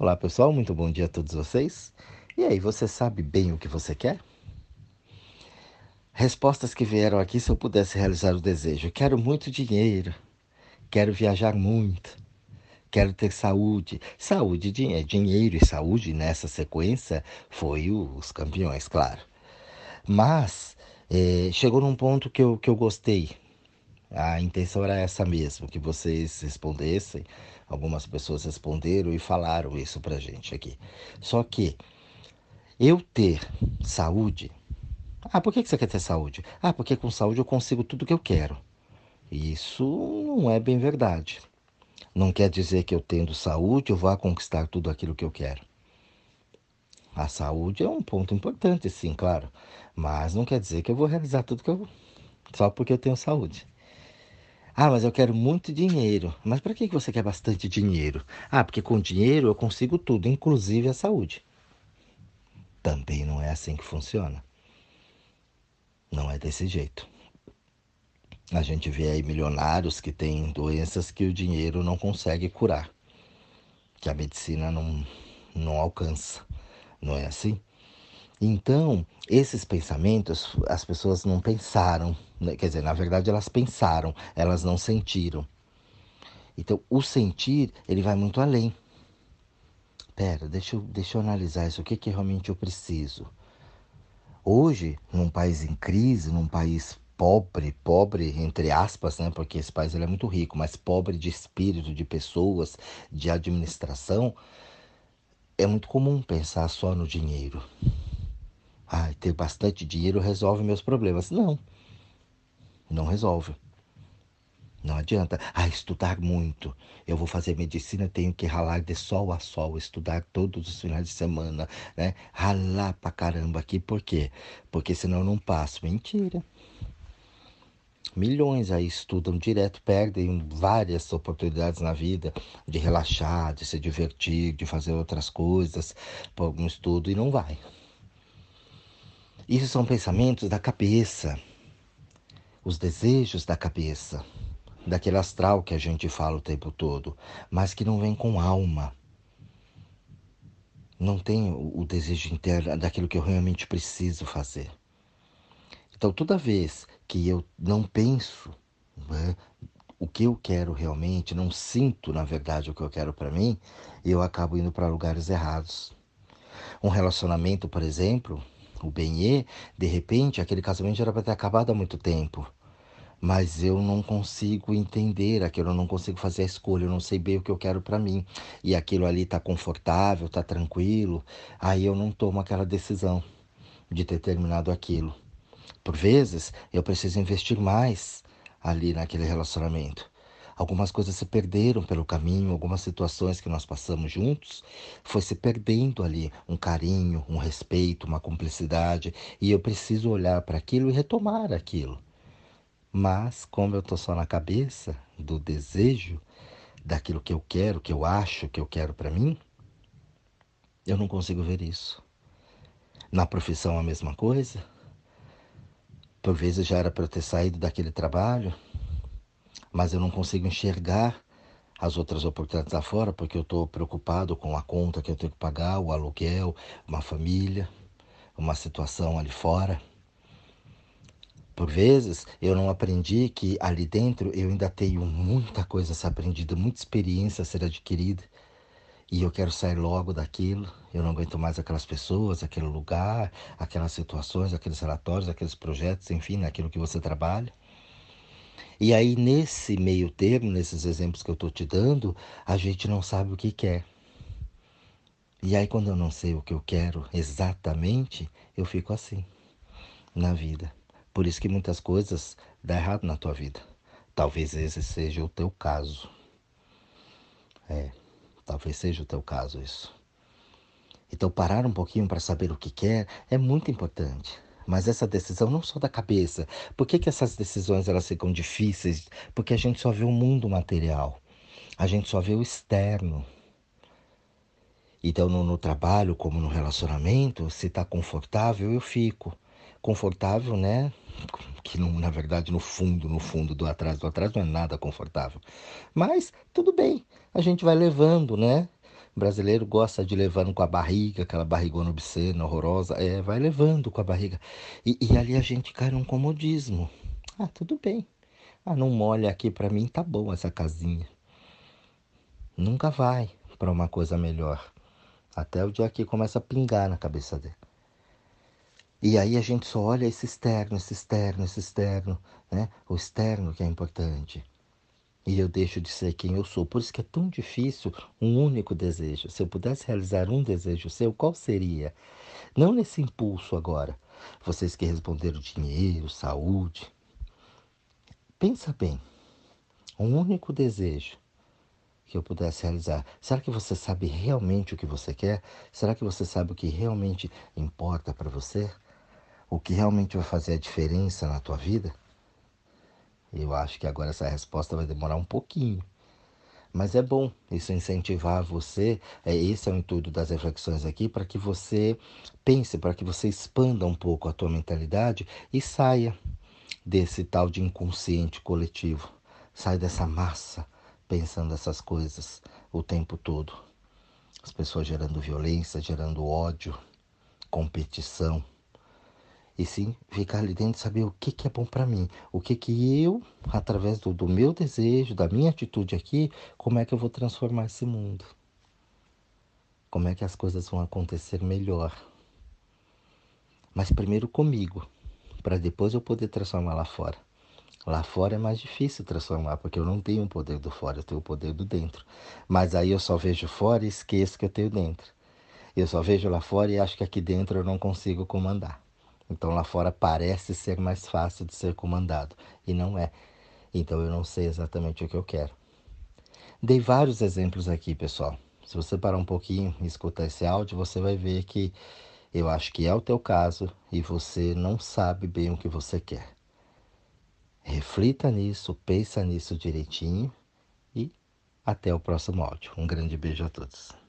Olá pessoal, muito bom dia a todos vocês. E aí, você sabe bem o que você quer? Respostas que vieram aqui se eu pudesse realizar o desejo. Quero muito dinheiro, quero viajar muito, quero ter saúde. Saúde, dinheiro, dinheiro e saúde nessa sequência foi os campeões, claro. Mas é, chegou num ponto que eu, que eu gostei. A intenção era essa mesmo, que vocês respondessem. Algumas pessoas responderam e falaram isso pra gente aqui. Só que eu ter saúde. Ah, por que você quer ter saúde? Ah, porque com saúde eu consigo tudo que eu quero. Isso não é bem verdade. Não quer dizer que eu tendo saúde eu vá conquistar tudo aquilo que eu quero. A saúde é um ponto importante, sim, claro. Mas não quer dizer que eu vou realizar tudo que eu. só porque eu tenho saúde. Ah, mas eu quero muito dinheiro. Mas para que você quer bastante dinheiro? Ah, porque com dinheiro eu consigo tudo, inclusive a saúde. Também não é assim que funciona. Não é desse jeito. A gente vê aí milionários que têm doenças que o dinheiro não consegue curar, que a medicina não, não alcança. Não é assim? Então, esses pensamentos, as pessoas não pensaram, né? quer dizer, na verdade elas pensaram, elas não sentiram. Então, o sentir, ele vai muito além. Pera, deixa eu, deixa eu analisar isso, o que, que realmente eu preciso. Hoje, num país em crise, num país pobre, pobre entre aspas, né? Porque esse país ele é muito rico, mas pobre de espírito, de pessoas, de administração, é muito comum pensar só no dinheiro. Ah, ter bastante dinheiro resolve meus problemas. Não, não resolve. Não adianta. Ah, estudar muito. Eu vou fazer medicina, tenho que ralar de sol a sol, estudar todos os finais de semana, né? Ralar pra caramba aqui, por quê? Porque senão eu não passo. Mentira. Milhões aí estudam direto, perdem várias oportunidades na vida de relaxar, de se divertir, de fazer outras coisas por algum estudo e não vai. Isso são pensamentos da cabeça, os desejos da cabeça, daquele astral que a gente fala o tempo todo, mas que não vem com alma. Não tem o desejo interno daquilo que eu realmente preciso fazer. Então, toda vez que eu não penso né, o que eu quero realmente, não sinto, na verdade, o que eu quero para mim, eu acabo indo para lugares errados. Um relacionamento, por exemplo, o Benê, de repente, aquele casamento era para ter acabado há muito tempo. Mas eu não consigo entender aquilo, eu não consigo fazer a escolha, eu não sei bem o que eu quero para mim. E aquilo ali tá confortável, tá tranquilo, aí eu não tomo aquela decisão de ter terminado aquilo. Por vezes, eu preciso investir mais ali naquele relacionamento. Algumas coisas se perderam pelo caminho, algumas situações que nós passamos juntos, foi se perdendo ali um carinho, um respeito, uma cumplicidade, e eu preciso olhar para aquilo e retomar aquilo. Mas, como eu estou só na cabeça do desejo, daquilo que eu quero, que eu acho que eu quero para mim, eu não consigo ver isso. Na profissão, a mesma coisa. Por vezes já era para eu ter saído daquele trabalho, mas eu não consigo enxergar as outras oportunidades lá fora porque eu estou preocupado com a conta que eu tenho que pagar, o aluguel, uma família, uma situação ali fora. Por vezes eu não aprendi que ali dentro eu ainda tenho muita coisa a ser aprendida, muita experiência a ser adquirida. E eu quero sair logo daquilo. Eu não aguento mais aquelas pessoas, aquele lugar, aquelas situações, aqueles relatórios, aqueles projetos, enfim, aquilo que você trabalha. E aí, nesse meio termo, nesses exemplos que eu estou te dando, a gente não sabe o que quer. E aí, quando eu não sei o que eu quero exatamente, eu fico assim na vida. Por isso que muitas coisas dão errado na tua vida. Talvez esse seja o teu caso. É, talvez seja o teu caso isso. Então, parar um pouquinho para saber o que quer é muito importante. Mas essa decisão não só da cabeça. Por que, que essas decisões elas ficam difíceis? Porque a gente só vê o mundo material. A gente só vê o externo. Então, no, no trabalho, como no relacionamento, se está confortável, eu fico. Confortável, né? Que na verdade, no fundo, no fundo, do atrás, do atrás não é nada confortável. Mas tudo bem, a gente vai levando, né? O brasileiro gosta de levando com a barriga, aquela barrigona obscena, horrorosa. É, vai levando com a barriga. E, e ali a gente cai num comodismo. Ah, tudo bem. Ah, não molha aqui para mim, tá bom essa casinha. Nunca vai para uma coisa melhor. Até o dia que começa a pingar na cabeça dele. E aí a gente só olha esse externo, esse externo, esse externo, né? O externo que é importante. E eu deixo de ser quem eu sou. Por isso que é tão difícil um único desejo. Se eu pudesse realizar um desejo seu, qual seria? Não nesse impulso agora. Vocês que responderam dinheiro, saúde. Pensa bem. Um único desejo que eu pudesse realizar. Será que você sabe realmente o que você quer? Será que você sabe o que realmente importa para você? o que realmente vai fazer a diferença na tua vida? Eu acho que agora essa resposta vai demorar um pouquinho. Mas é bom isso incentivar você, é, esse é o intuito das reflexões aqui, para que você pense, para que você expanda um pouco a tua mentalidade e saia desse tal de inconsciente coletivo. Sai dessa massa pensando essas coisas o tempo todo. As pessoas gerando violência, gerando ódio, competição e sim ficar ali dentro e saber o que, que é bom para mim, o que que eu, através do, do meu desejo, da minha atitude aqui, como é que eu vou transformar esse mundo, como é que as coisas vão acontecer melhor. Mas primeiro comigo, para depois eu poder transformar lá fora. Lá fora é mais difícil transformar, porque eu não tenho o poder do fora, eu tenho o poder do dentro. Mas aí eu só vejo fora e esqueço que eu tenho dentro. Eu só vejo lá fora e acho que aqui dentro eu não consigo comandar. Então lá fora parece ser mais fácil de ser comandado e não é. Então eu não sei exatamente o que eu quero. Dei vários exemplos aqui, pessoal. Se você parar um pouquinho e escutar esse áudio, você vai ver que eu acho que é o teu caso e você não sabe bem o que você quer. Reflita nisso, pensa nisso direitinho e até o próximo áudio. Um grande beijo a todos.